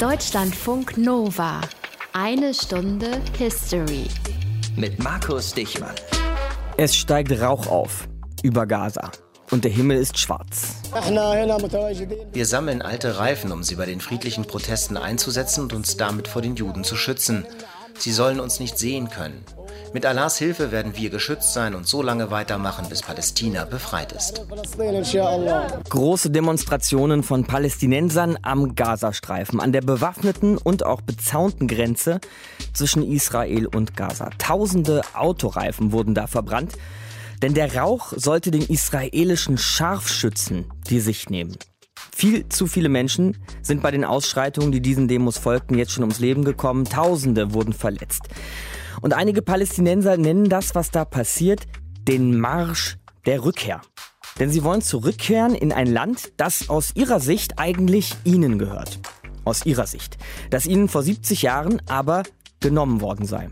Deutschlandfunk Nova. Eine Stunde History. Mit Markus Dichmann. Es steigt Rauch auf über Gaza und der Himmel ist schwarz. Wir sammeln alte Reifen, um sie bei den friedlichen Protesten einzusetzen und uns damit vor den Juden zu schützen. Sie sollen uns nicht sehen können. Mit Allahs Hilfe werden wir geschützt sein und so lange weitermachen, bis Palästina befreit ist. Große Demonstrationen von Palästinensern am Gazastreifen, an der bewaffneten und auch bezaunten Grenze zwischen Israel und Gaza. Tausende Autoreifen wurden da verbrannt, denn der Rauch sollte den israelischen Scharfschützen die Sicht nehmen. Viel zu viele Menschen sind bei den Ausschreitungen, die diesen Demos folgten, jetzt schon ums Leben gekommen. Tausende wurden verletzt. Und einige Palästinenser nennen das, was da passiert, den Marsch der Rückkehr. Denn sie wollen zurückkehren in ein Land, das aus ihrer Sicht eigentlich ihnen gehört. Aus ihrer Sicht. Das ihnen vor 70 Jahren aber genommen worden sei.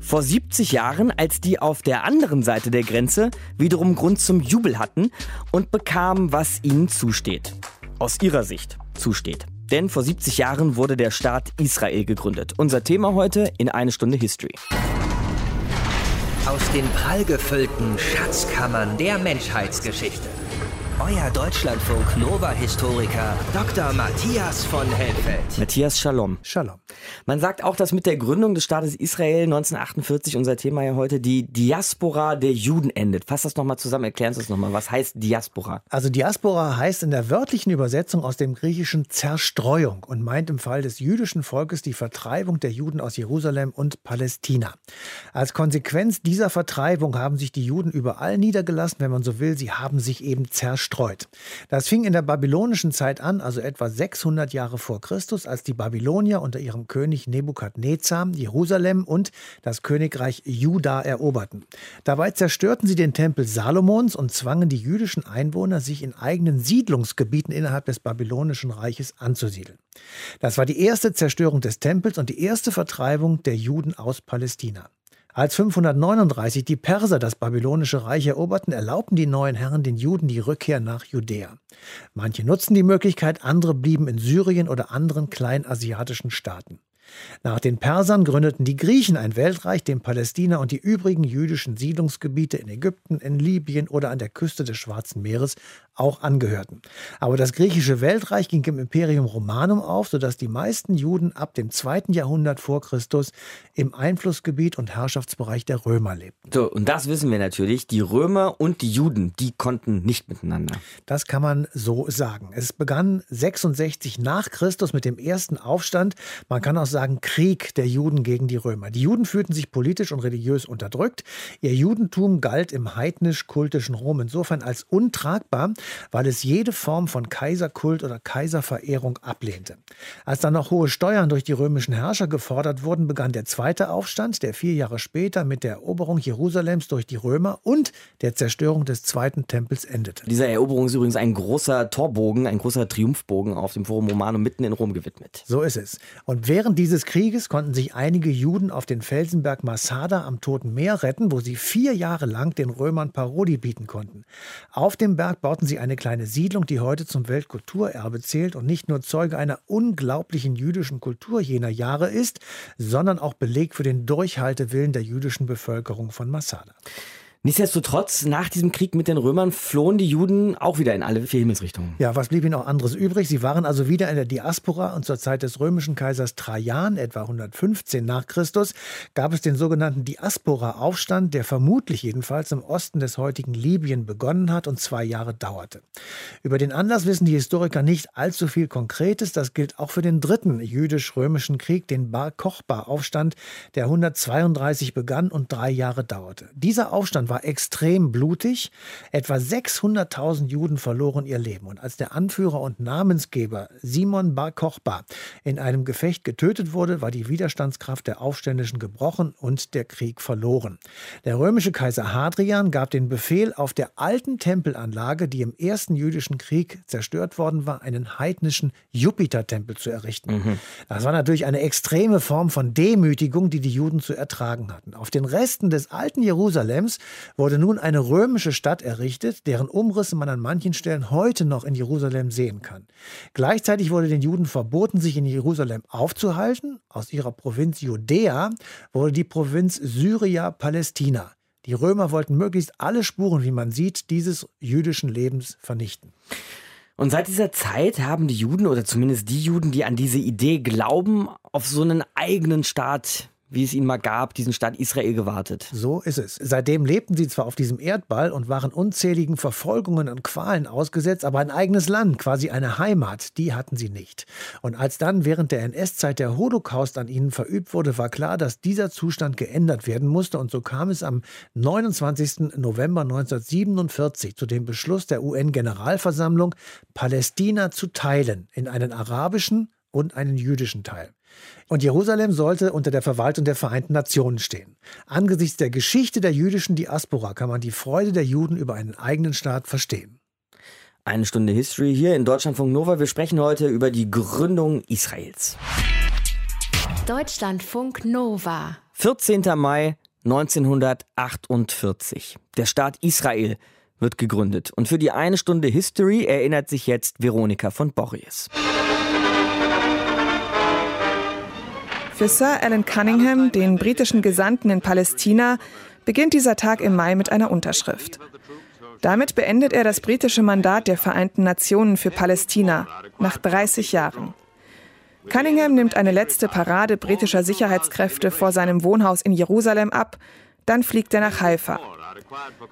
Vor 70 Jahren, als die auf der anderen Seite der Grenze wiederum Grund zum Jubel hatten und bekamen, was ihnen zusteht. Aus ihrer Sicht zusteht. Denn vor 70 Jahren wurde der Staat Israel gegründet. Unser Thema heute in eine Stunde History. Aus den prallgefüllten Schatzkammern der Menschheitsgeschichte. Euer Deutschlandfunk Nova-Historiker Dr. Matthias von Helfeld. Matthias Shalom. Shalom. Man sagt auch, dass mit der Gründung des Staates Israel 1948, unser Thema ja heute, die Diaspora der Juden endet. Fass das nochmal zusammen, erklären Sie es nochmal. Was heißt Diaspora? Also Diaspora heißt in der wörtlichen Übersetzung aus dem griechischen Zerstreuung und meint im Fall des jüdischen Volkes die Vertreibung der Juden aus Jerusalem und Palästina. Als Konsequenz dieser Vertreibung haben sich die Juden überall niedergelassen, wenn man so will. Sie haben sich eben zerstreut zerstreut. Das fing in der babylonischen Zeit an, also etwa 600 Jahre vor Christus, als die Babylonier unter ihrem König Nebukadnezar Jerusalem und das Königreich Juda eroberten. Dabei zerstörten sie den Tempel Salomons und zwangen die jüdischen Einwohner, sich in eigenen Siedlungsgebieten innerhalb des babylonischen Reiches anzusiedeln. Das war die erste Zerstörung des Tempels und die erste Vertreibung der Juden aus Palästina. Als 539 die Perser das babylonische Reich eroberten, erlaubten die neuen Herren den Juden die Rückkehr nach Judäa. Manche nutzten die Möglichkeit, andere blieben in Syrien oder anderen kleinasiatischen Staaten. Nach den Persern gründeten die Griechen ein Weltreich, dem Palästina und die übrigen jüdischen Siedlungsgebiete in Ägypten, in Libyen oder an der Küste des Schwarzen Meeres auch angehörten. Aber das griechische Weltreich ging im Imperium Romanum auf, sodass die meisten Juden ab dem zweiten Jahrhundert vor Christus im Einflussgebiet und Herrschaftsbereich der Römer lebten. So, und das wissen wir natürlich. Die Römer und die Juden, die konnten nicht miteinander. Das kann man so sagen. Es begann 66 nach Christus mit dem ersten Aufstand. Man kann auch sagen, sagen Krieg der Juden gegen die Römer. Die Juden fühlten sich politisch und religiös unterdrückt. Ihr Judentum galt im heidnisch-kultischen Rom insofern als untragbar, weil es jede Form von Kaiserkult oder Kaiserverehrung ablehnte. Als dann noch hohe Steuern durch die römischen Herrscher gefordert wurden, begann der zweite Aufstand, der vier Jahre später mit der Eroberung Jerusalems durch die Römer und der Zerstörung des zweiten Tempels endete. Dieser Eroberung ist übrigens ein großer Torbogen, ein großer Triumphbogen auf dem Forum Romanum mitten in Rom gewidmet. So ist es. Und während dieses Krieges konnten sich einige Juden auf den Felsenberg Masada am Toten Meer retten, wo sie vier Jahre lang den Römern Parodie bieten konnten. Auf dem Berg bauten sie eine kleine Siedlung, die heute zum Weltkulturerbe zählt und nicht nur Zeuge einer unglaublichen jüdischen Kultur jener Jahre ist, sondern auch Beleg für den Durchhaltewillen der jüdischen Bevölkerung von Masada. Nichtsdestotrotz, nach diesem Krieg mit den Römern flohen die Juden auch wieder in alle vier Himmelsrichtungen. Ja, was blieb ihnen auch anderes übrig? Sie waren also wieder in der Diaspora und zur Zeit des römischen Kaisers Trajan, etwa 115 nach Christus, gab es den sogenannten Diaspora-Aufstand, der vermutlich jedenfalls im Osten des heutigen Libyen begonnen hat und zwei Jahre dauerte. Über den Anlass wissen die Historiker nicht allzu viel Konkretes. Das gilt auch für den dritten jüdisch-römischen Krieg, den Bar Kochba-Aufstand, der 132 begann und drei Jahre dauerte. Dieser Aufstand war extrem blutig. Etwa 600.000 Juden verloren ihr Leben. Und als der Anführer und Namensgeber Simon Bar Kochba in einem Gefecht getötet wurde, war die Widerstandskraft der Aufständischen gebrochen und der Krieg verloren. Der römische Kaiser Hadrian gab den Befehl, auf der alten Tempelanlage, die im ersten jüdischen Krieg zerstört worden war, einen heidnischen Jupitertempel zu errichten. Mhm. Das war natürlich eine extreme Form von Demütigung, die die Juden zu ertragen hatten. Auf den Resten des alten Jerusalems wurde nun eine römische Stadt errichtet, deren Umrisse man an manchen Stellen heute noch in Jerusalem sehen kann. Gleichzeitig wurde den Juden verboten, sich in Jerusalem aufzuhalten. Aus ihrer Provinz Judäa wurde die Provinz Syria Palästina. Die Römer wollten möglichst alle Spuren, wie man sieht, dieses jüdischen Lebens vernichten. Und seit dieser Zeit haben die Juden oder zumindest die Juden, die an diese Idee glauben, auf so einen eigenen Staat wie es ihn mal gab, diesen Staat Israel gewartet. So ist es. Seitdem lebten sie zwar auf diesem Erdball und waren unzähligen Verfolgungen und Qualen ausgesetzt, aber ein eigenes Land, quasi eine Heimat, die hatten sie nicht. Und als dann während der NS-Zeit der Holocaust an ihnen verübt wurde, war klar, dass dieser Zustand geändert werden musste. Und so kam es am 29. November 1947 zu dem Beschluss der UN-Generalversammlung, Palästina zu teilen in einen arabischen und einen jüdischen Teil. Und Jerusalem sollte unter der Verwaltung der Vereinten Nationen stehen. Angesichts der Geschichte der jüdischen Diaspora kann man die Freude der Juden über einen eigenen Staat verstehen. Eine Stunde History hier in Deutschlandfunk Nova. Wir sprechen heute über die Gründung Israels. Deutschlandfunk Nova. 14. Mai 1948. Der Staat Israel wird gegründet. Und für die eine Stunde History erinnert sich jetzt Veronika von Borries. Für Sir Alan Cunningham, den britischen Gesandten in Palästina, beginnt dieser Tag im Mai mit einer Unterschrift. Damit beendet er das britische Mandat der Vereinten Nationen für Palästina nach 30 Jahren. Cunningham nimmt eine letzte Parade britischer Sicherheitskräfte vor seinem Wohnhaus in Jerusalem ab, dann fliegt er nach Haifa.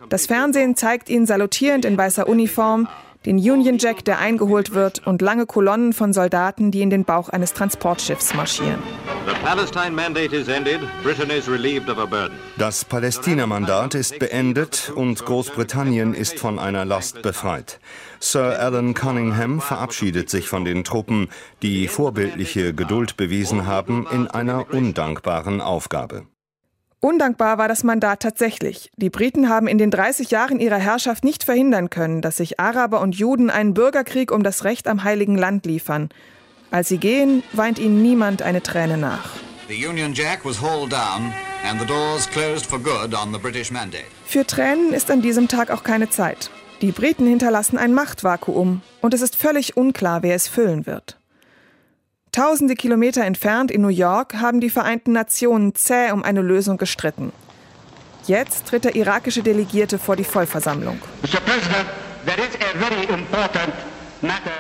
Das Fernsehen zeigt ihn salutierend in weißer Uniform, den Union Jack, der eingeholt wird, und lange Kolonnen von Soldaten, die in den Bauch eines Transportschiffs marschieren. Das Palästina-Mandat ist beendet und Großbritannien ist von einer Last befreit. Sir Alan Cunningham verabschiedet sich von den Truppen, die vorbildliche Geduld bewiesen haben in einer undankbaren Aufgabe. Undankbar war das Mandat tatsächlich. Die Briten haben in den 30 Jahren ihrer Herrschaft nicht verhindern können, dass sich Araber und Juden einen Bürgerkrieg um das Recht am Heiligen Land liefern. Als sie gehen, weint ihnen niemand eine Träne nach. Für Tränen ist an diesem Tag auch keine Zeit. Die Briten hinterlassen ein Machtvakuum und es ist völlig unklar, wer es füllen wird. Tausende Kilometer entfernt in New York haben die Vereinten Nationen zäh um eine Lösung gestritten. Jetzt tritt der irakische Delegierte vor die Vollversammlung.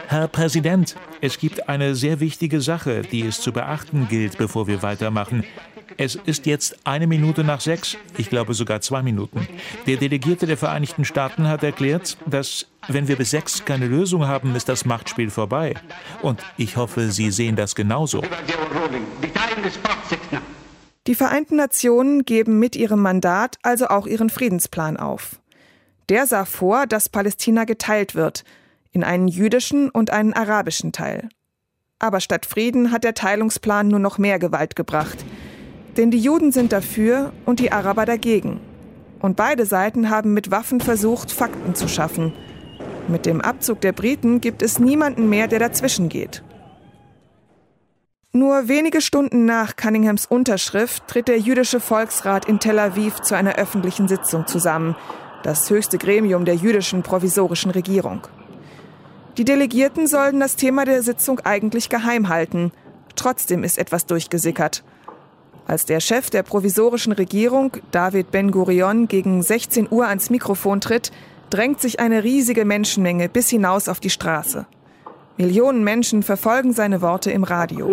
Herr Präsident, es gibt eine sehr wichtige Sache, die es zu beachten gilt, bevor wir weitermachen. Es ist jetzt eine Minute nach sechs, ich glaube sogar zwei Minuten. Der Delegierte der Vereinigten Staaten hat erklärt, dass wenn wir bis sechs keine Lösung haben, ist das Machtspiel vorbei. Und ich hoffe, Sie sehen das genauso. Die Vereinten Nationen geben mit ihrem Mandat also auch ihren Friedensplan auf. Der sah vor, dass Palästina geteilt wird in einen jüdischen und einen arabischen Teil. Aber statt Frieden hat der Teilungsplan nur noch mehr Gewalt gebracht. Denn die Juden sind dafür und die Araber dagegen. Und beide Seiten haben mit Waffen versucht, Fakten zu schaffen – mit dem Abzug der Briten gibt es niemanden mehr, der dazwischen geht. Nur wenige Stunden nach Cunninghams Unterschrift tritt der jüdische Volksrat in Tel Aviv zu einer öffentlichen Sitzung zusammen, das höchste Gremium der jüdischen provisorischen Regierung. Die Delegierten sollen das Thema der Sitzung eigentlich geheim halten. Trotzdem ist etwas durchgesickert. Als der Chef der provisorischen Regierung, David Ben-Gurion, gegen 16 Uhr ans Mikrofon tritt, drängt sich eine riesige Menschenmenge bis hinaus auf die Straße. Millionen Menschen verfolgen seine Worte im Radio.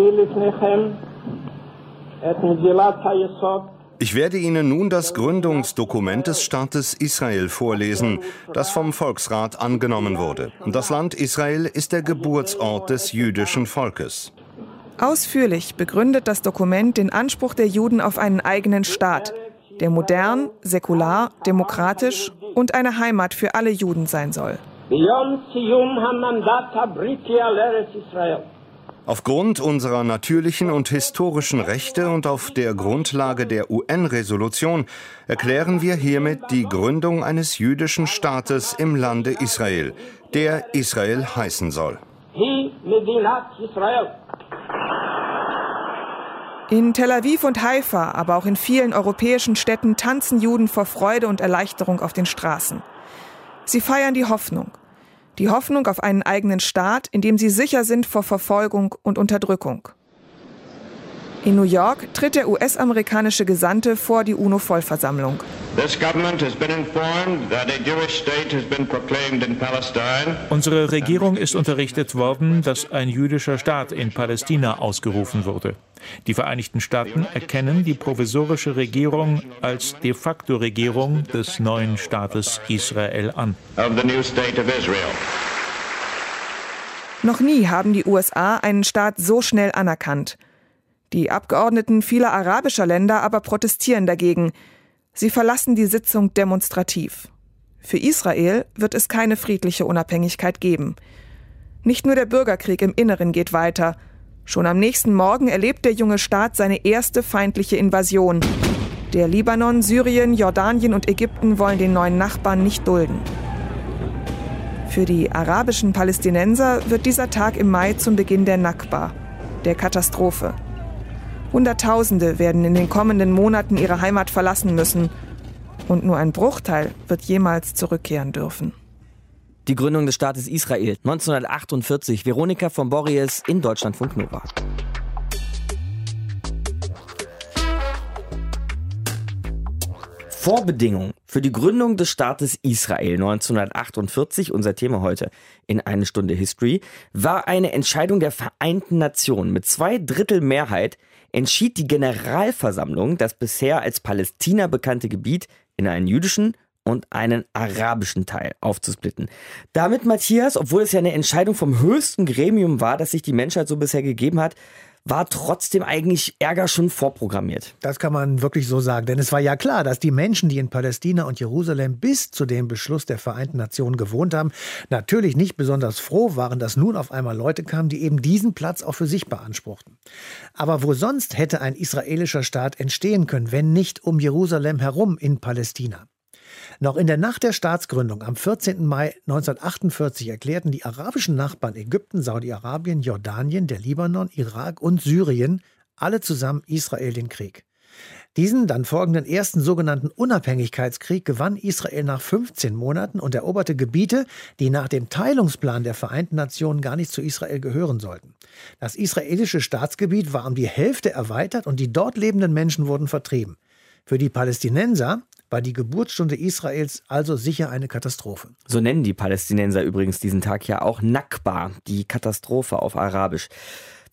Ich werde Ihnen nun das Gründungsdokument des Staates Israel vorlesen, das vom Volksrat angenommen wurde. Das Land Israel ist der Geburtsort des jüdischen Volkes. Ausführlich begründet das Dokument den Anspruch der Juden auf einen eigenen Staat, der modern, säkular, demokratisch und eine Heimat für alle Juden sein soll. Aufgrund unserer natürlichen und historischen Rechte und auf der Grundlage der UN-Resolution erklären wir hiermit die Gründung eines jüdischen Staates im Lande Israel, der Israel heißen soll. In Tel Aviv und Haifa, aber auch in vielen europäischen Städten tanzen Juden vor Freude und Erleichterung auf den Straßen. Sie feiern die Hoffnung. Die Hoffnung auf einen eigenen Staat, in dem sie sicher sind vor Verfolgung und Unterdrückung. In New York tritt der US-amerikanische Gesandte vor die UNO-Vollversammlung. Unsere Regierung ist unterrichtet worden, dass ein jüdischer Staat in Palästina ausgerufen wurde. Die Vereinigten Staaten erkennen die provisorische Regierung als de facto Regierung des neuen Staates Israel an. Noch nie haben die USA einen Staat so schnell anerkannt. Die Abgeordneten vieler arabischer Länder aber protestieren dagegen. Sie verlassen die Sitzung demonstrativ. Für Israel wird es keine friedliche Unabhängigkeit geben. Nicht nur der Bürgerkrieg im Inneren geht weiter. Schon am nächsten Morgen erlebt der junge Staat seine erste feindliche Invasion. Der Libanon, Syrien, Jordanien und Ägypten wollen den neuen Nachbarn nicht dulden. Für die arabischen Palästinenser wird dieser Tag im Mai zum Beginn der Nakba, der Katastrophe. Hunderttausende werden in den kommenden Monaten ihre Heimat verlassen müssen. Und nur ein Bruchteil wird jemals zurückkehren dürfen. Die Gründung des Staates Israel 1948. Veronika von Borries in Deutschlandfunk Nova. Vorbedingung für die Gründung des Staates Israel 1948, unser Thema heute in eine Stunde History, war eine Entscheidung der Vereinten Nationen mit zwei Drittel Mehrheit entschied die Generalversammlung, das bisher als Palästina bekannte Gebiet in einen jüdischen und einen arabischen Teil aufzusplitten. Damit, Matthias, obwohl es ja eine Entscheidung vom höchsten Gremium war, das sich die Menschheit so bisher gegeben hat, war trotzdem eigentlich Ärger schon vorprogrammiert. Das kann man wirklich so sagen, denn es war ja klar, dass die Menschen, die in Palästina und Jerusalem bis zu dem Beschluss der Vereinten Nationen gewohnt haben, natürlich nicht besonders froh waren, dass nun auf einmal Leute kamen, die eben diesen Platz auch für sich beanspruchten. Aber wo sonst hätte ein israelischer Staat entstehen können, wenn nicht um Jerusalem herum in Palästina? Noch in der Nacht der Staatsgründung am 14. Mai 1948 erklärten die arabischen Nachbarn Ägypten, Saudi-Arabien, Jordanien, der Libanon, Irak und Syrien alle zusammen Israel den Krieg. Diesen dann folgenden ersten sogenannten Unabhängigkeitskrieg gewann Israel nach 15 Monaten und eroberte Gebiete, die nach dem Teilungsplan der Vereinten Nationen gar nicht zu Israel gehören sollten. Das israelische Staatsgebiet war um die Hälfte erweitert und die dort lebenden Menschen wurden vertrieben. Für die Palästinenser war die Geburtsstunde Israels also sicher eine Katastrophe. So nennen die Palästinenser übrigens diesen Tag ja auch Nakba, die Katastrophe auf Arabisch.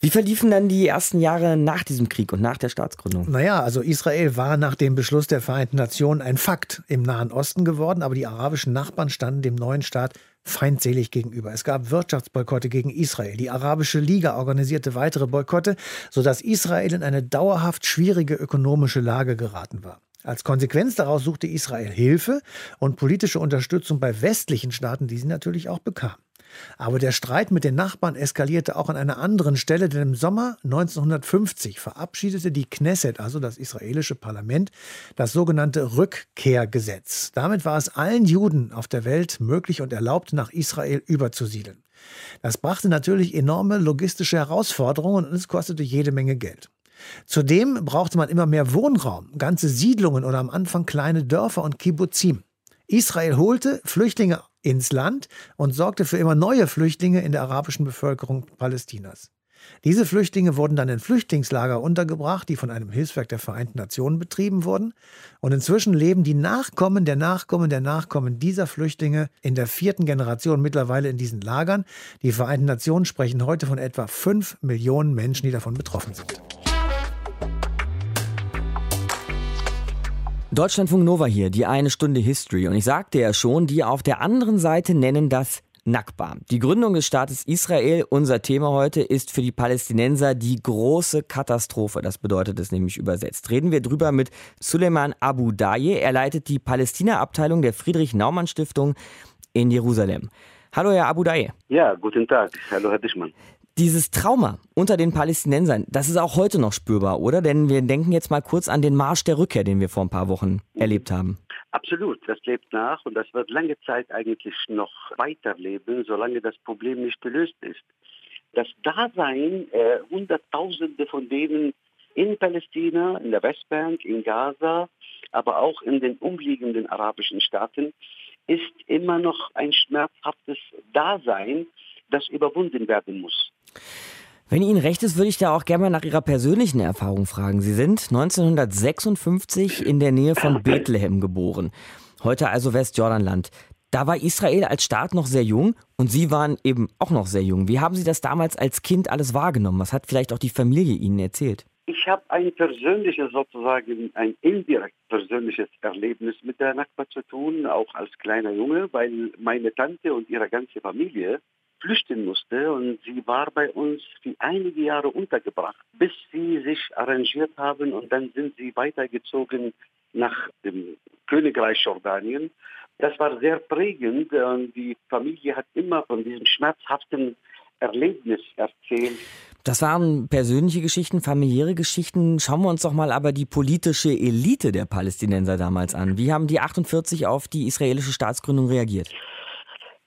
Wie verliefen dann die ersten Jahre nach diesem Krieg und nach der Staatsgründung? Naja, also Israel war nach dem Beschluss der Vereinten Nationen ein Fakt im Nahen Osten geworden, aber die arabischen Nachbarn standen dem neuen Staat feindselig gegenüber. Es gab Wirtschaftsboykotte gegen Israel. Die Arabische Liga organisierte weitere Boykotte, sodass Israel in eine dauerhaft schwierige ökonomische Lage geraten war. Als Konsequenz daraus suchte Israel Hilfe und politische Unterstützung bei westlichen Staaten, die sie natürlich auch bekam. Aber der Streit mit den Nachbarn eskalierte auch an einer anderen Stelle, denn im Sommer 1950 verabschiedete die Knesset, also das israelische Parlament, das sogenannte Rückkehrgesetz. Damit war es allen Juden auf der Welt möglich und erlaubt, nach Israel überzusiedeln. Das brachte natürlich enorme logistische Herausforderungen und es kostete jede Menge Geld. Zudem brauchte man immer mehr Wohnraum, ganze Siedlungen oder am Anfang kleine Dörfer und Kibbuzim. Israel holte Flüchtlinge ins Land und sorgte für immer neue Flüchtlinge in der arabischen Bevölkerung Palästinas. Diese Flüchtlinge wurden dann in Flüchtlingslager untergebracht, die von einem Hilfswerk der Vereinten Nationen betrieben wurden. Und inzwischen leben die Nachkommen der Nachkommen der Nachkommen dieser Flüchtlinge in der vierten Generation mittlerweile in diesen Lagern. Die Vereinten Nationen sprechen heute von etwa fünf Millionen Menschen, die davon betroffen sind. Deutschlandfunk Nova hier, die eine Stunde History. Und ich sagte ja schon, die auf der anderen Seite nennen das Nakba. Die Gründung des Staates Israel, unser Thema heute, ist für die Palästinenser die große Katastrophe. Das bedeutet es nämlich übersetzt. Reden wir drüber mit Suleiman Abu Daye. Er leitet die Palästina-Abteilung der Friedrich-Naumann-Stiftung in Jerusalem. Hallo, Herr Abu Daye. Ja, guten Tag. Hallo, Herr Dischmann. Dieses Trauma unter den Palästinensern, das ist auch heute noch spürbar, oder? Denn wir denken jetzt mal kurz an den Marsch der Rückkehr, den wir vor ein paar Wochen erlebt haben. Absolut, das lebt nach und das wird lange Zeit eigentlich noch weiterleben, solange das Problem nicht gelöst ist. Das Dasein, äh, Hunderttausende von denen in Palästina, in der Westbank, in Gaza, aber auch in den umliegenden arabischen Staaten, ist immer noch ein schmerzhaftes Dasein, das überwunden werden muss. Wenn Ihnen recht ist, würde ich da auch gerne mal nach Ihrer persönlichen Erfahrung fragen. Sie sind 1956 in der Nähe von Bethlehem geboren, heute also Westjordanland. Da war Israel als Staat noch sehr jung und Sie waren eben auch noch sehr jung. Wie haben Sie das damals als Kind alles wahrgenommen? Was hat vielleicht auch die Familie Ihnen erzählt? Ich habe ein persönliches, sozusagen ein indirekt persönliches Erlebnis mit der Nakba zu tun, auch als kleiner Junge, weil meine Tante und ihre ganze Familie flüchten musste und sie war bei uns für einige Jahre untergebracht, bis sie sich arrangiert haben und dann sind sie weitergezogen nach dem Königreich Jordanien. Das war sehr prägend und die Familie hat immer von diesem schmerzhaften Erlebnis erzählt. Das waren persönliche Geschichten, familiäre Geschichten. Schauen wir uns doch mal aber die politische Elite der Palästinenser damals an. Wie haben die 48 auf die israelische Staatsgründung reagiert?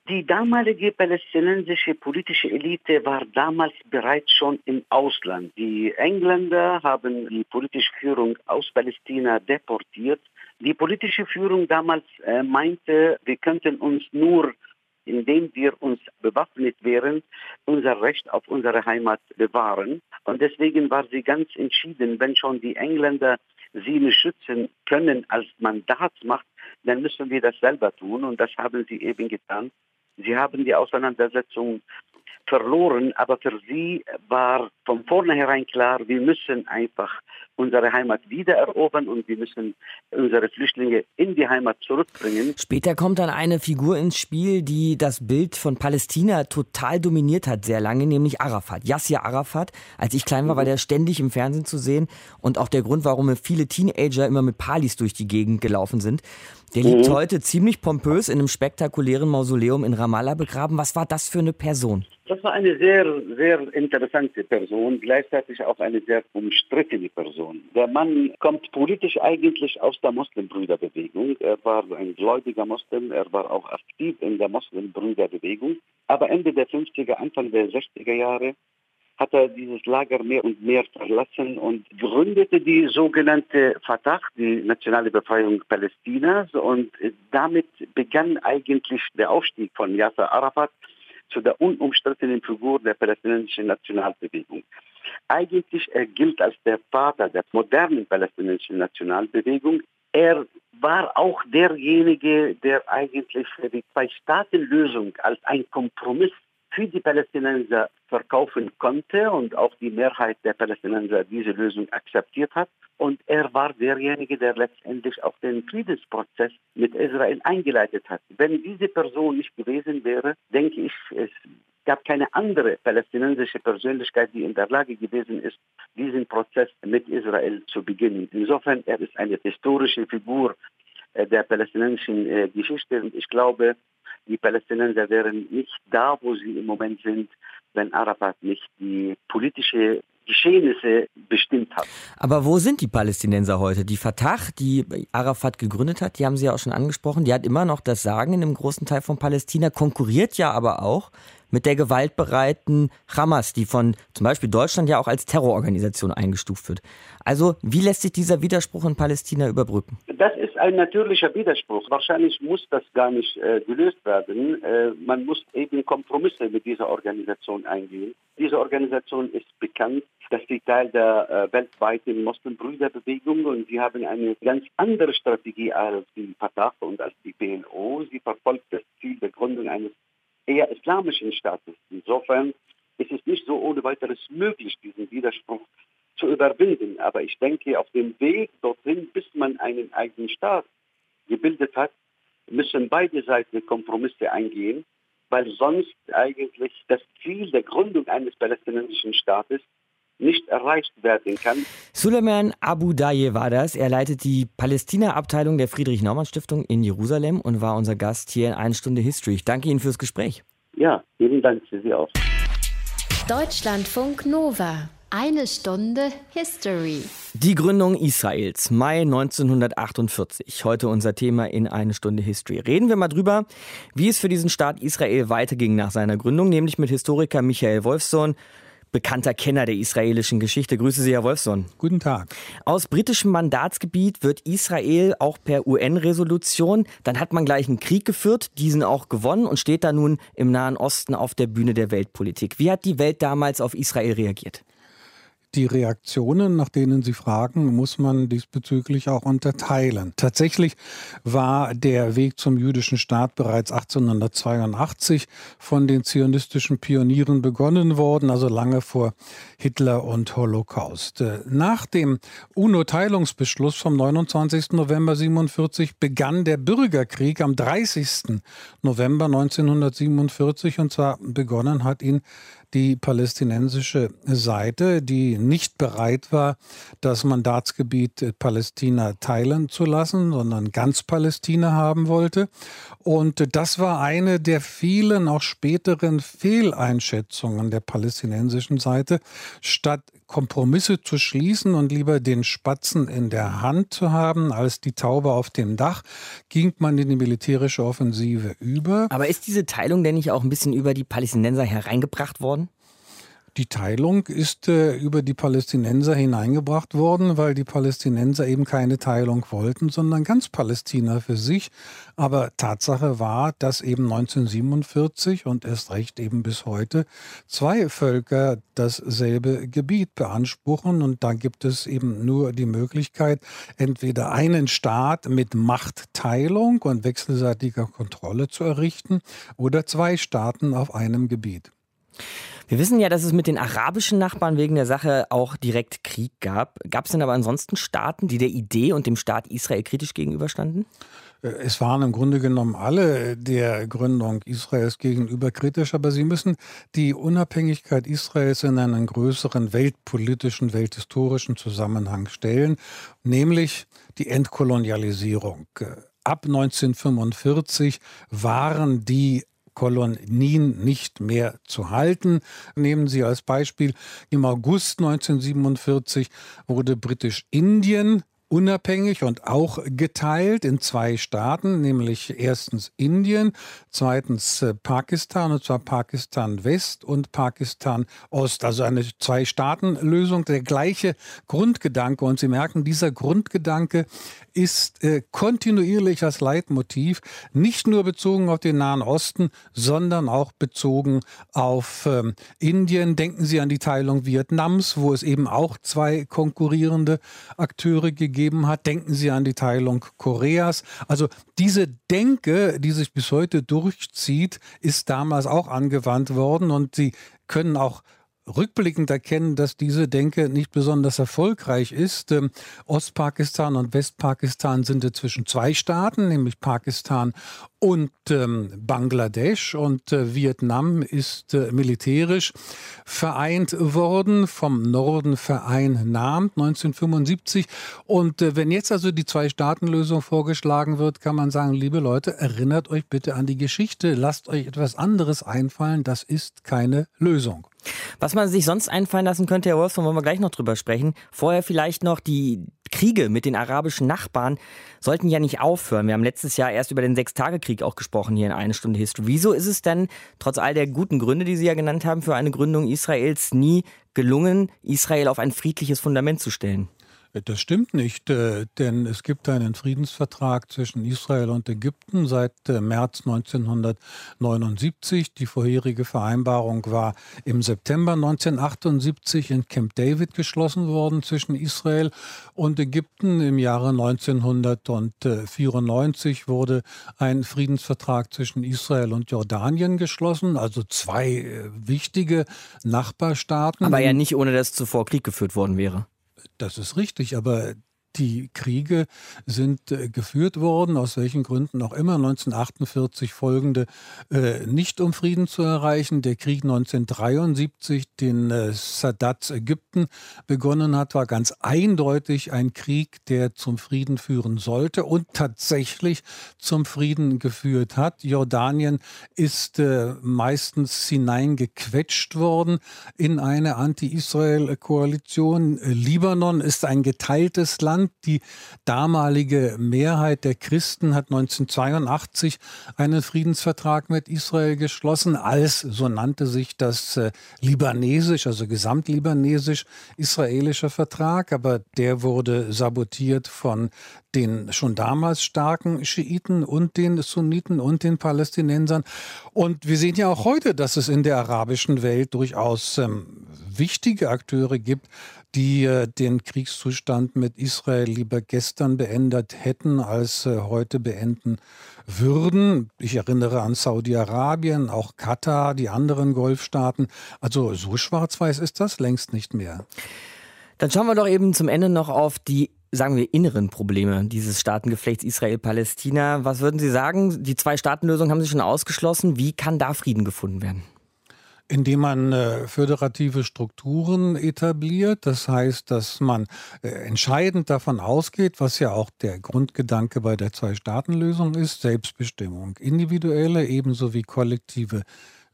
Die damalige palästinensische politische Elite war damals bereits schon im Ausland. Die Engländer haben die politische Führung aus Palästina deportiert. Die politische Führung damals äh, meinte, wir könnten uns nur, indem wir uns bewaffnet wären, unser Recht auf unsere Heimat bewahren. Und deswegen war sie ganz entschieden, wenn schon die Engländer sie nicht schützen können als Mandatsmacht, dann müssen wir das selber tun. Und das haben sie eben getan. Sie haben die Auseinandersetzung verloren, aber für sie war von vornherein klar, wir müssen einfach unsere Heimat wiedererobern und wir müssen unsere Flüchtlinge in die Heimat zurückbringen. Später kommt dann eine Figur ins Spiel, die das Bild von Palästina total dominiert hat, sehr lange, nämlich Arafat. Yasser Arafat. Als ich klein war, war der ständig im Fernsehen zu sehen und auch der Grund, warum viele Teenager immer mit Palis durch die Gegend gelaufen sind. Der liegt mhm. heute ziemlich pompös in einem spektakulären Mausoleum in Ramallah begraben. Was war das für eine Person? Das war eine sehr, sehr interessante Person, gleichzeitig auch eine sehr umstrittene Person. Der Mann kommt politisch eigentlich aus der Muslimbrüderbewegung. Er war ein gläubiger Muslim, er war auch aktiv in der Muslimbrüderbewegung. Aber Ende der 50er, Anfang der 60er Jahre hat er dieses Lager mehr und mehr verlassen und gründete die sogenannte Fatah, die nationale Befreiung Palästinas. Und damit begann eigentlich der Aufstieg von Yasser Arafat zu der unumstrittenen Figur der palästinensischen Nationalbewegung. Eigentlich er gilt als der Vater der modernen palästinensischen Nationalbewegung. Er war auch derjenige, der eigentlich die Zwei-Staaten-Lösung als ein Kompromiss für die Palästinenser verkaufen konnte und auch die Mehrheit der Palästinenser diese Lösung akzeptiert hat. Und er war derjenige, der letztendlich auch den Friedensprozess mit Israel eingeleitet hat. Wenn diese Person nicht gewesen wäre, denke ich, es gab keine andere palästinensische Persönlichkeit, die in der Lage gewesen ist, diesen Prozess mit Israel zu beginnen. Insofern, er ist eine historische Figur äh, der palästinensischen äh, Geschichte und ich glaube, die Palästinenser wären nicht da, wo sie im Moment sind, wenn Arafat nicht die politische Geschehnisse bestimmt hat. Aber wo sind die Palästinenser heute? Die Fatah, die Arafat gegründet hat, die haben Sie ja auch schon angesprochen, die hat immer noch das Sagen in einem großen Teil von Palästina, konkurriert ja aber auch mit der gewaltbereiten Hamas, die von zum Beispiel Deutschland ja auch als Terrororganisation eingestuft wird. Also wie lässt sich dieser Widerspruch in Palästina überbrücken? Das ist ein natürlicher Widerspruch. Wahrscheinlich muss das gar nicht äh, gelöst werden. Äh, man muss eben Kompromisse mit dieser Organisation eingehen. Diese Organisation ist bekannt, dass sie Teil der äh, weltweiten Muslimbrüderbewegung und sie haben eine ganz andere Strategie als die Fatah und als die PLO. Sie verfolgt das Ziel der Gründung eines eher islamischen Staates. Insofern ist es nicht so ohne weiteres möglich, diesen Widerspruch zu überwinden. Aber ich denke, auf dem Weg dorthin, bis man einen eigenen Staat gebildet hat, müssen beide Seiten Kompromisse eingehen, weil sonst eigentlich das Ziel der Gründung eines palästinensischen Staates nicht erreicht werden kann. Suleiman Abu Daye war das. Er leitet die Palästina-Abteilung der Friedrich-Naumann-Stiftung in Jerusalem und war unser Gast hier in 1 Stunde History. Ich danke Ihnen fürs Gespräch. Ja, vielen Dank für Sie auch. Deutschlandfunk Nova. Eine Stunde History. Die Gründung Israels, Mai 1948. Heute unser Thema in eine Stunde History. Reden wir mal drüber, wie es für diesen Staat Israel weiterging nach seiner Gründung, nämlich mit Historiker Michael Wolfsohn. Bekannter Kenner der israelischen Geschichte. Grüße Sie, Herr Wolfson. Guten Tag. Aus britischem Mandatsgebiet wird Israel auch per UN-Resolution. Dann hat man gleich einen Krieg geführt, diesen auch gewonnen und steht da nun im Nahen Osten auf der Bühne der Weltpolitik. Wie hat die Welt damals auf Israel reagiert? Die Reaktionen, nach denen Sie fragen, muss man diesbezüglich auch unterteilen. Tatsächlich war der Weg zum jüdischen Staat bereits 1882 von den zionistischen Pionieren begonnen worden, also lange vor Hitler und Holocaust. Nach dem UNO-Teilungsbeschluss vom 29. November 47 begann der Bürgerkrieg am 30. November 1947 und zwar begonnen hat ihn die palästinensische Seite, die nicht bereit war, das Mandatsgebiet Palästina teilen zu lassen, sondern ganz Palästina haben wollte. Und das war eine der vielen auch späteren Fehleinschätzungen der palästinensischen Seite. Statt Kompromisse zu schließen und lieber den Spatzen in der Hand zu haben als die Taube auf dem Dach, ging man in die militärische Offensive über. Aber ist diese Teilung denn nicht auch ein bisschen über die Palästinenser hereingebracht worden? Die Teilung ist äh, über die Palästinenser hineingebracht worden, weil die Palästinenser eben keine Teilung wollten, sondern ganz Palästina für sich. Aber Tatsache war, dass eben 1947 und erst recht eben bis heute zwei Völker dasselbe Gebiet beanspruchen. Und da gibt es eben nur die Möglichkeit, entweder einen Staat mit Machtteilung und wechselseitiger Kontrolle zu errichten oder zwei Staaten auf einem Gebiet. Wir wissen ja, dass es mit den arabischen Nachbarn wegen der Sache auch direkt Krieg gab. Gab es denn aber ansonsten Staaten, die der Idee und dem Staat Israel kritisch gegenüberstanden? Äh, es waren im Grunde genommen alle der Gründung Israels gegenüber kritisch, aber sie müssen die Unabhängigkeit Israels in einen größeren weltpolitischen, welthistorischen Zusammenhang stellen, nämlich die Entkolonialisierung. Ab 1945 waren die Kolonien nicht mehr zu halten. Nehmen Sie als Beispiel, im August 1947 wurde Britisch-Indien unabhängig und auch geteilt in zwei Staaten, nämlich erstens Indien, zweitens äh, Pakistan, und zwar Pakistan West und Pakistan Ost. Also eine Zwei-Staaten-Lösung, der gleiche Grundgedanke. Und Sie merken, dieser Grundgedanke ist äh, kontinuierlich als Leitmotiv, nicht nur bezogen auf den Nahen Osten, sondern auch bezogen auf ähm, Indien. Denken Sie an die Teilung Vietnams, wo es eben auch zwei konkurrierende Akteure gegeben hat. Denken Sie an die Teilung Koreas. Also diese Denke, die sich bis heute durchzieht, ist damals auch angewandt worden und Sie können auch rückblickend erkennen, dass diese Denke nicht besonders erfolgreich ist. Ähm, Ostpakistan und Westpakistan sind inzwischen zwei Staaten, nämlich Pakistan und ähm, Bangladesch und äh, Vietnam ist äh, militärisch vereint worden, vom Norden vereinnahmt 1975. Und äh, wenn jetzt also die Zwei-Staaten-Lösung vorgeschlagen wird, kann man sagen, liebe Leute, erinnert euch bitte an die Geschichte, lasst euch etwas anderes einfallen, das ist keine Lösung. Was man sich sonst einfallen lassen könnte, Herr Wolfson, wollen wir gleich noch drüber sprechen. Vorher vielleicht noch die Kriege mit den arabischen Nachbarn sollten ja nicht aufhören. Wir haben letztes Jahr erst über den Sechstagekrieg auch gesprochen hier in eine Stunde History. Wieso ist es denn, trotz all der guten Gründe, die Sie ja genannt haben, für eine Gründung Israels nie gelungen, Israel auf ein friedliches Fundament zu stellen? Das stimmt nicht, äh, denn es gibt einen Friedensvertrag zwischen Israel und Ägypten seit äh, März 1979. Die vorherige Vereinbarung war im September 1978 in Camp David geschlossen worden zwischen Israel und Ägypten. Im Jahre 1994 wurde ein Friedensvertrag zwischen Israel und Jordanien geschlossen, also zwei äh, wichtige Nachbarstaaten. Aber ja nicht ohne dass zuvor Krieg geführt worden wäre. Das ist richtig, aber die Kriege sind äh, geführt worden, aus welchen Gründen auch immer. 1948 folgende äh, nicht um Frieden zu erreichen. Der Krieg 1973, den äh, Sadat Ägypten begonnen hat, war ganz eindeutig ein Krieg, der zum Frieden führen sollte und tatsächlich zum Frieden geführt hat. Jordanien ist äh, meistens hineingequetscht worden in eine Anti-Israel-Koalition. Libanon ist ein geteiltes Land bekannt. Die damalige Mehrheit der Christen hat 1982 einen Friedensvertrag mit Israel geschlossen, als, so nannte sich das äh, libanesisch, also gesamtlibanesisch-israelischer Vertrag, aber der wurde sabotiert von den schon damals starken Schiiten und den Sunniten und den Palästinensern. Und wir sehen ja auch heute, dass es in der arabischen Welt durchaus ähm, wichtige Akteure gibt, die äh, den Kriegszustand mit Israel lieber gestern beendet hätten, als äh, heute beenden würden. Ich erinnere an Saudi-Arabien, auch Katar, die anderen Golfstaaten. Also so schwarz-weiß ist das längst nicht mehr. Dann schauen wir doch eben zum Ende noch auf die sagen wir, inneren Probleme dieses Staatengeflechts Israel-Palästina. Was würden Sie sagen? Die Zwei-Staaten-Lösung haben Sie schon ausgeschlossen. Wie kann da Frieden gefunden werden? indem man äh, föderative Strukturen etabliert. Das heißt, dass man äh, entscheidend davon ausgeht, was ja auch der Grundgedanke bei der Zwei-Staaten-Lösung ist, Selbstbestimmung, individuelle ebenso wie kollektive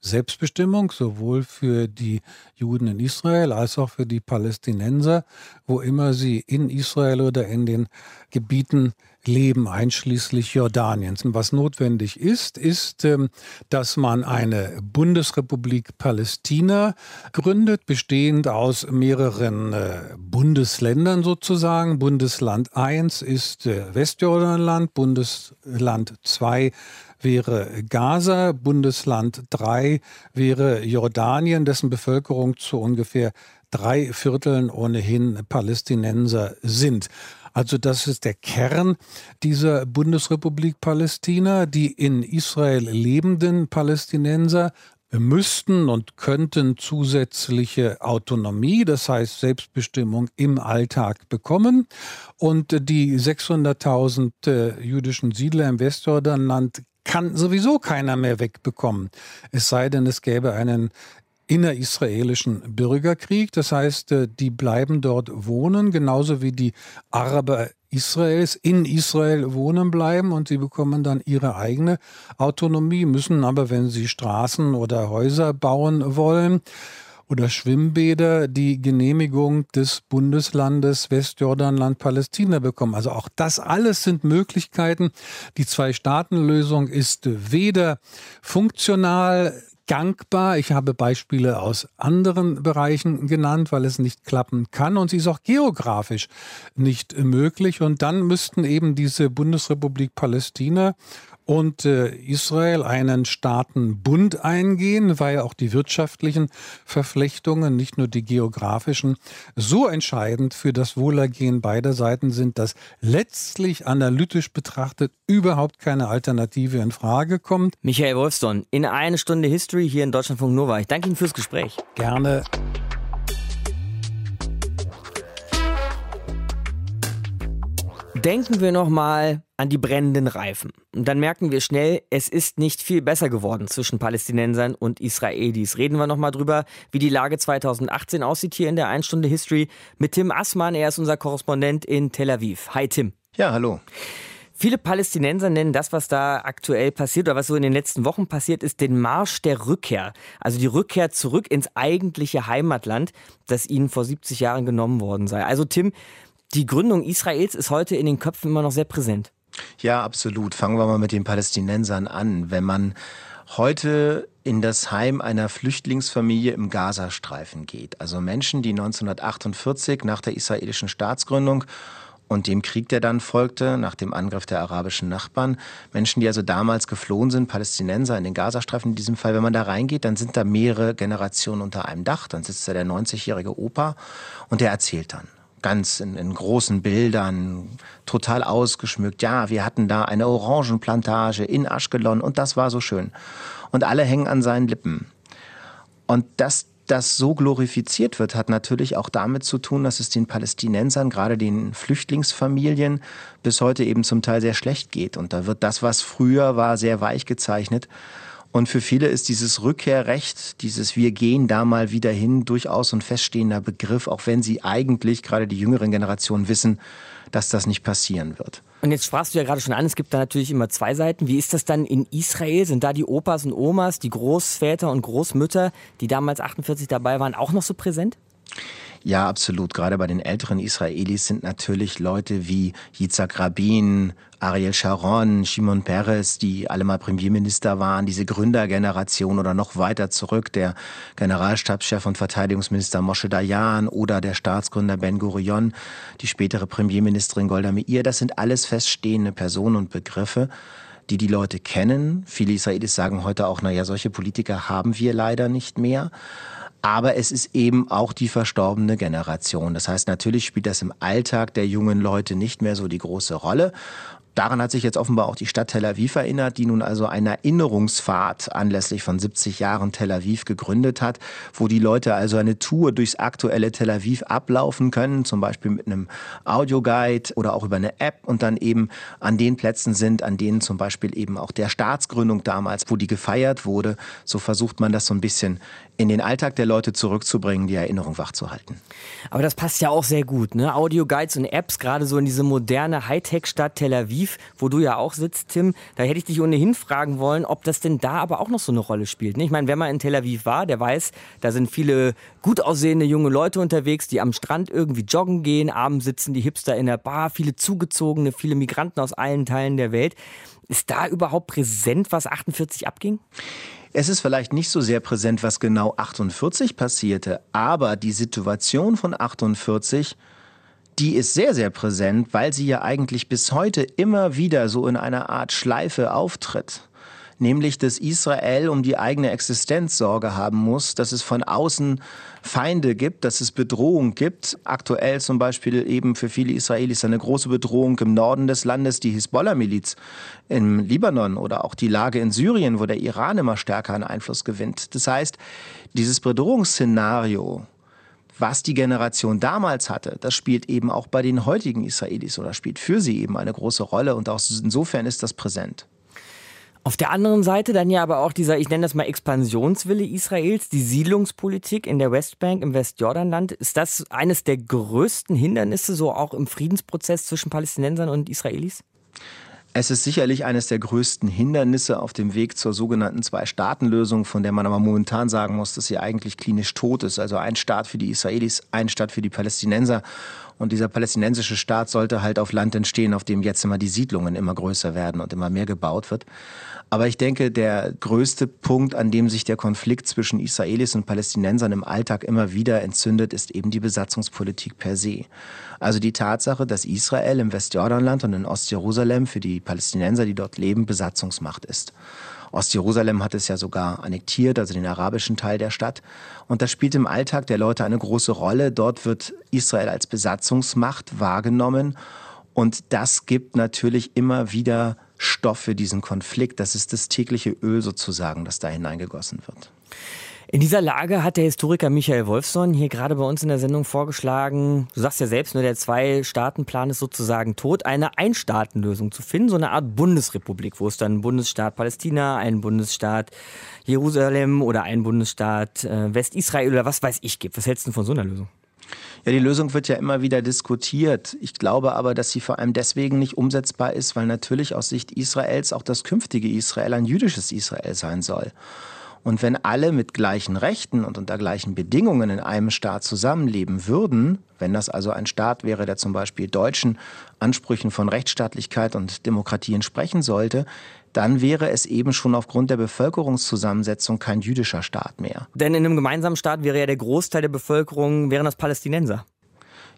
Selbstbestimmung, sowohl für die Juden in Israel als auch für die Palästinenser, wo immer sie in Israel oder in den Gebieten leben, einschließlich Jordaniens. Und was notwendig ist, ist, ähm, dass man eine Bundesrepublik Palästina gründet, bestehend aus mehreren äh, Bundesländern sozusagen. Bundesland 1 ist äh, Westjordanland, Bundesland 2 wäre Gaza, Bundesland 3 wäre Jordanien, dessen Bevölkerung zu ungefähr drei Vierteln ohnehin Palästinenser sind. Also das ist der Kern dieser Bundesrepublik Palästina. Die in Israel lebenden Palästinenser müssten und könnten zusätzliche Autonomie, das heißt Selbstbestimmung im Alltag bekommen. Und die 600.000 äh, jüdischen Siedler im Westjordanland kann sowieso keiner mehr wegbekommen. Es sei denn, es gäbe einen innerisraelischen Bürgerkrieg. Das heißt, äh, die bleiben dort wohnen, genauso wie die Araber Israels in Israel wohnen bleiben und sie bekommen dann ihre eigene Autonomie, müssen aber, wenn sie Straßen oder Häuser bauen wollen, oder Schwimmbäder die Genehmigung des Bundeslandes Westjordanland Palästina bekommen. Also auch das alles sind Möglichkeiten. Die Zwei-Staaten-Lösung ist weder funktional gangbar. Ich habe Beispiele aus anderen Bereichen genannt, weil es nicht klappen kann. Und sie ist auch geografisch nicht möglich. Und dann müssten eben diese Bundesrepublik Palästina und äh, Israel einen Staatenbund eingehen, weil auch die wirtschaftlichen Verflechtungen, nicht nur die geografischen, so entscheidend für das Wohlergehen beider Seiten sind, dass letztlich analytisch betrachtet überhaupt keine Alternative in Frage kommt. Michael Wolfson, in eine Stunde History hier in Deutschlandfunk Nova. Ich danke Ihnen fürs Gespräch. Gerne. Denken wir noch mal an die brennenden Reifen. Und dann merken wir schnell, es ist nicht viel besser geworden zwischen Palästinensern und Israelis. Reden wir noch mal drüber, wie die Lage 2018 aussieht hier in der Einstunde History mit Tim Assmann. Er ist unser Korrespondent in Tel Aviv. Hi Tim. Ja, hallo. Viele Palästinenser nennen das, was da aktuell passiert oder was so in den letzten Wochen passiert ist, den Marsch der Rückkehr. Also die Rückkehr zurück ins eigentliche Heimatland, das ihnen vor 70 Jahren genommen worden sei. Also Tim, die Gründung Israels ist heute in den Köpfen immer noch sehr präsent. Ja, absolut. Fangen wir mal mit den Palästinensern an. Wenn man heute in das Heim einer Flüchtlingsfamilie im Gazastreifen geht, also Menschen, die 1948 nach der israelischen Staatsgründung und dem Krieg, der dann folgte, nach dem Angriff der arabischen Nachbarn. Menschen, die also damals geflohen sind, Palästinenser in den Gazastreifen in diesem Fall. Wenn man da reingeht, dann sind da mehrere Generationen unter einem Dach. Dann sitzt da der 90-jährige Opa und der erzählt dann ganz in, in, großen Bildern, total ausgeschmückt. Ja, wir hatten da eine Orangenplantage in Aschkelon und das war so schön. Und alle hängen an seinen Lippen. Und dass das so glorifiziert wird, hat natürlich auch damit zu tun, dass es den Palästinensern, gerade den Flüchtlingsfamilien, bis heute eben zum Teil sehr schlecht geht. Und da wird das, was früher war, sehr weich gezeichnet. Und für viele ist dieses Rückkehrrecht, dieses Wir gehen da mal wieder hin, durchaus ein feststehender Begriff, auch wenn sie eigentlich, gerade die jüngeren Generationen, wissen, dass das nicht passieren wird. Und jetzt sprachst du ja gerade schon an, es gibt da natürlich immer zwei Seiten. Wie ist das dann in Israel? Sind da die Opas und Omas, die Großväter und Großmütter, die damals 48 dabei waren, auch noch so präsent? Ja, absolut. Gerade bei den älteren Israelis sind natürlich Leute wie Yitzhak Rabin, Ariel Sharon, Shimon Peres, die alle mal Premierminister waren, diese Gründergeneration oder noch weiter zurück, der Generalstabschef und Verteidigungsminister Moshe Dayan oder der Staatsgründer Ben Gurion, die spätere Premierministerin Golda Meir, das sind alles feststehende Personen und Begriffe die die Leute kennen. Viele Israelis sagen heute auch, naja, solche Politiker haben wir leider nicht mehr. Aber es ist eben auch die verstorbene Generation. Das heißt, natürlich spielt das im Alltag der jungen Leute nicht mehr so die große Rolle. Daran hat sich jetzt offenbar auch die Stadt Tel Aviv erinnert, die nun also eine Erinnerungsfahrt anlässlich von 70 Jahren Tel Aviv gegründet hat, wo die Leute also eine Tour durchs aktuelle Tel Aviv ablaufen können, zum Beispiel mit einem Audioguide oder auch über eine App und dann eben an den Plätzen sind, an denen zum Beispiel eben auch der Staatsgründung damals, wo die gefeiert wurde. So versucht man das so ein bisschen in den Alltag der Leute zurückzubringen, die Erinnerung wachzuhalten. Aber das passt ja auch sehr gut, ne? Audioguides und Apps, gerade so in diese moderne Hightech-Stadt Tel Aviv, wo du ja auch sitzt, Tim. Da hätte ich dich ohnehin fragen wollen, ob das denn da aber auch noch so eine Rolle spielt. Ne? Ich meine, wer mal in Tel Aviv war, der weiß, da sind viele gut aussehende junge Leute unterwegs, die am Strand irgendwie joggen gehen. Abends sitzen die Hipster in der Bar, viele zugezogene, viele Migranten aus allen Teilen der Welt. Ist da überhaupt präsent, was 48 abging? Es ist vielleicht nicht so sehr präsent, was genau 48 passierte, aber die Situation von 48, die ist sehr, sehr präsent, weil sie ja eigentlich bis heute immer wieder so in einer Art Schleife auftritt nämlich dass Israel um die eigene Existenz Sorge haben muss, dass es von außen Feinde gibt, dass es Bedrohung gibt. Aktuell zum Beispiel eben für viele Israelis eine große Bedrohung im Norden des Landes, die Hisbollah-Miliz im Libanon oder auch die Lage in Syrien, wo der Iran immer stärker an Einfluss gewinnt. Das heißt, dieses Bedrohungsszenario, was die Generation damals hatte, das spielt eben auch bei den heutigen Israelis oder spielt für sie eben eine große Rolle und auch insofern ist das präsent. Auf der anderen Seite dann ja aber auch dieser, ich nenne das mal Expansionswille Israels, die Siedlungspolitik in der Westbank, im Westjordanland. Ist das eines der größten Hindernisse so auch im Friedensprozess zwischen Palästinensern und Israelis? Es ist sicherlich eines der größten Hindernisse auf dem Weg zur sogenannten Zwei-Staaten-Lösung, von der man aber momentan sagen muss, dass sie eigentlich klinisch tot ist. Also ein Staat für die Israelis, ein Staat für die Palästinenser. Und dieser palästinensische Staat sollte halt auf Land entstehen, auf dem jetzt immer die Siedlungen immer größer werden und immer mehr gebaut wird. Aber ich denke, der größte Punkt, an dem sich der Konflikt zwischen Israelis und Palästinensern im Alltag immer wieder entzündet, ist eben die Besatzungspolitik per se. Also die Tatsache, dass Israel im Westjordanland und in Ostjerusalem für die Palästinenser, die dort leben, Besatzungsmacht ist. Ostjerusalem hat es ja sogar annektiert, also den arabischen Teil der Stadt. Und das spielt im Alltag der Leute eine große Rolle. Dort wird Israel als Besatzungsmacht wahrgenommen. Und das gibt natürlich immer wieder Stoff für diesen Konflikt. Das ist das tägliche Öl sozusagen, das da hineingegossen wird. In dieser Lage hat der Historiker Michael Wolfson hier gerade bei uns in der Sendung vorgeschlagen, du sagst ja selbst, nur der Zwei-Staaten-Plan ist sozusagen tot, eine Ein-Staaten-Lösung zu finden, so eine Art Bundesrepublik, wo es dann einen Bundesstaat Palästina, einen Bundesstaat Jerusalem oder einen Bundesstaat äh, Westisrael oder was weiß ich gibt. Was hältst du von so einer Lösung? Ja, die Lösung wird ja immer wieder diskutiert. Ich glaube aber, dass sie vor allem deswegen nicht umsetzbar ist, weil natürlich aus Sicht Israels auch das künftige Israel ein jüdisches Israel sein soll. Und wenn alle mit gleichen Rechten und unter gleichen Bedingungen in einem Staat zusammenleben würden, wenn das also ein Staat wäre, der zum Beispiel deutschen Ansprüchen von Rechtsstaatlichkeit und Demokratie entsprechen sollte, dann wäre es eben schon aufgrund der Bevölkerungszusammensetzung kein jüdischer Staat mehr. Denn in einem gemeinsamen Staat wäre ja der Großteil der Bevölkerung, wären das Palästinenser.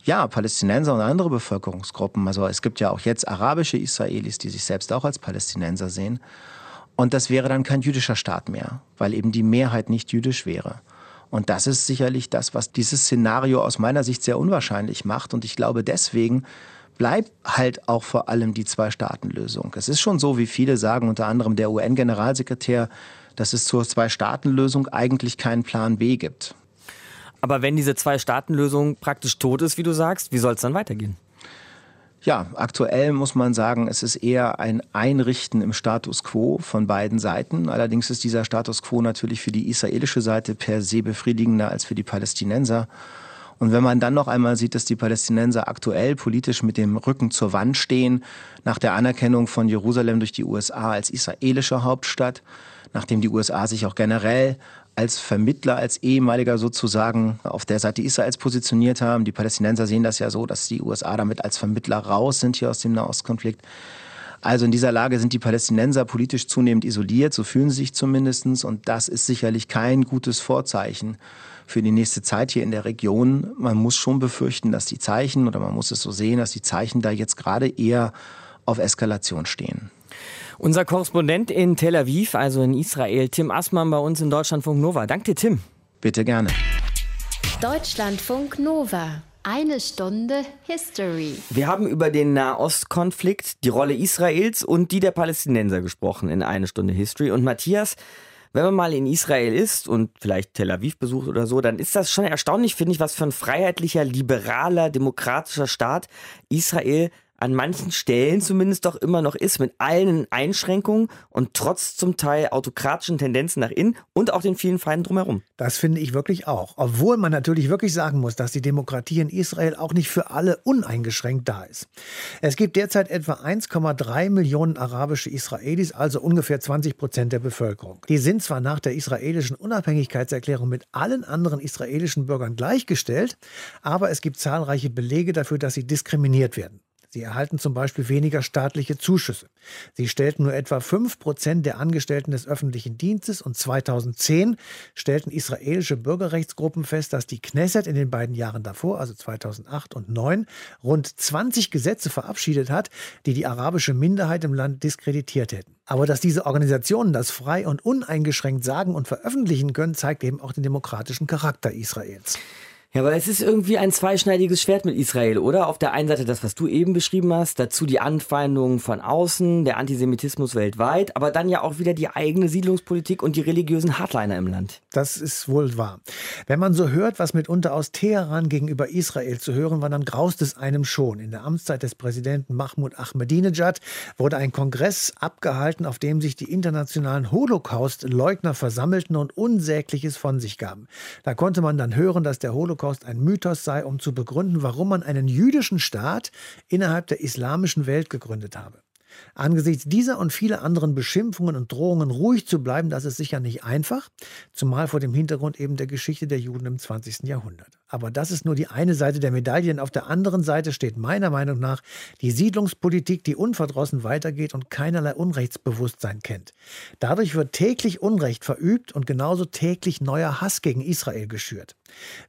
Ja, Palästinenser und andere Bevölkerungsgruppen. Also es gibt ja auch jetzt arabische Israelis, die sich selbst auch als Palästinenser sehen. Und das wäre dann kein jüdischer Staat mehr, weil eben die Mehrheit nicht jüdisch wäre. Und das ist sicherlich das, was dieses Szenario aus meiner Sicht sehr unwahrscheinlich macht. Und ich glaube, deswegen bleibt halt auch vor allem die Zwei-Staaten-Lösung. Es ist schon so, wie viele sagen, unter anderem der UN-Generalsekretär, dass es zur Zwei-Staaten-Lösung eigentlich keinen Plan B gibt. Aber wenn diese Zwei-Staaten-Lösung praktisch tot ist, wie du sagst, wie soll es dann weitergehen? Ja, aktuell muss man sagen, es ist eher ein Einrichten im Status quo von beiden Seiten. Allerdings ist dieser Status quo natürlich für die israelische Seite per se befriedigender als für die Palästinenser. Und wenn man dann noch einmal sieht, dass die Palästinenser aktuell politisch mit dem Rücken zur Wand stehen, nach der Anerkennung von Jerusalem durch die USA als israelische Hauptstadt, nachdem die USA sich auch generell als Vermittler, als ehemaliger sozusagen auf der Seite Israels positioniert haben. Die Palästinenser sehen das ja so, dass die USA damit als Vermittler raus sind hier aus dem Nahostkonflikt. Also in dieser Lage sind die Palästinenser politisch zunehmend isoliert, so fühlen sie sich zumindest. Und das ist sicherlich kein gutes Vorzeichen für die nächste Zeit hier in der Region. Man muss schon befürchten, dass die Zeichen, oder man muss es so sehen, dass die Zeichen da jetzt gerade eher auf Eskalation stehen. Unser Korrespondent in Tel Aviv, also in Israel, Tim Assmann bei uns in Deutschlandfunk Nova. Danke dir, Tim. Bitte gerne. Deutschlandfunk Nova. Eine Stunde History. Wir haben über den Nahostkonflikt, die Rolle Israels und die der Palästinenser gesprochen in eine Stunde History. Und Matthias, wenn man mal in Israel ist und vielleicht Tel Aviv besucht oder so, dann ist das schon erstaunlich, finde ich, was für ein freiheitlicher, liberaler, demokratischer Staat Israel an manchen Stellen zumindest doch immer noch ist, mit allen Einschränkungen und trotz zum Teil autokratischen Tendenzen nach innen und auch den vielen Feinden drumherum. Das finde ich wirklich auch. Obwohl man natürlich wirklich sagen muss, dass die Demokratie in Israel auch nicht für alle uneingeschränkt da ist. Es gibt derzeit etwa 1,3 Millionen arabische Israelis, also ungefähr 20 Prozent der Bevölkerung. Die sind zwar nach der israelischen Unabhängigkeitserklärung mit allen anderen israelischen Bürgern gleichgestellt, aber es gibt zahlreiche Belege dafür, dass sie diskriminiert werden. Sie erhalten zum Beispiel weniger staatliche Zuschüsse. Sie stellten nur etwa 5 Prozent der Angestellten des öffentlichen Dienstes und 2010 stellten israelische Bürgerrechtsgruppen fest, dass die Knesset in den beiden Jahren davor, also 2008 und 2009, rund 20 Gesetze verabschiedet hat, die die arabische Minderheit im Land diskreditiert hätten. Aber dass diese Organisationen das frei und uneingeschränkt sagen und veröffentlichen können, zeigt eben auch den demokratischen Charakter Israels. Ja, aber es ist irgendwie ein zweischneidiges Schwert mit Israel, oder? Auf der einen Seite das, was du eben beschrieben hast, dazu die Anfeindungen von außen, der Antisemitismus weltweit, aber dann ja auch wieder die eigene Siedlungspolitik und die religiösen Hardliner im Land. Das ist wohl wahr. Wenn man so hört, was mitunter aus Teheran gegenüber Israel zu hören war, dann graust es einem schon. In der Amtszeit des Präsidenten Mahmoud Ahmadinejad wurde ein Kongress abgehalten, auf dem sich die internationalen Holocaust-Leugner versammelten und Unsägliches von sich gaben. Da konnte man dann hören, dass der Holocaust Holocaust ein Mythos sei, um zu begründen, warum man einen jüdischen Staat innerhalb der islamischen Welt gegründet habe. Angesichts dieser und vieler anderen Beschimpfungen und Drohungen ruhig zu bleiben, das ist sicher nicht einfach, zumal vor dem Hintergrund eben der Geschichte der Juden im 20. Jahrhundert. Aber das ist nur die eine Seite der Medaille. Denn auf der anderen Seite steht meiner Meinung nach die Siedlungspolitik, die unverdrossen weitergeht und keinerlei Unrechtsbewusstsein kennt. Dadurch wird täglich Unrecht verübt und genauso täglich neuer Hass gegen Israel geschürt.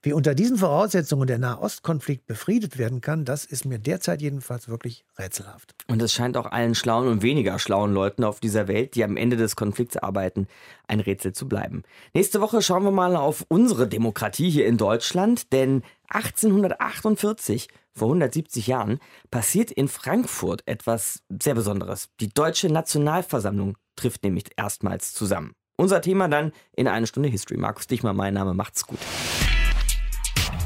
Wie unter diesen Voraussetzungen der Nahostkonflikt befriedet werden kann, das ist mir derzeit jedenfalls wirklich rätselhaft. Und es scheint auch allen schlauen und weniger schlauen Leuten auf dieser Welt, die am Ende des Konflikts arbeiten, ein Rätsel zu bleiben. Nächste Woche schauen wir mal auf unsere Demokratie hier in Deutschland, denn 1848, vor 170 Jahren, passiert in Frankfurt etwas sehr Besonderes. Die Deutsche Nationalversammlung trifft nämlich erstmals zusammen. Unser Thema dann in eine Stunde History. Markus Dichmann, mein Name, macht's gut.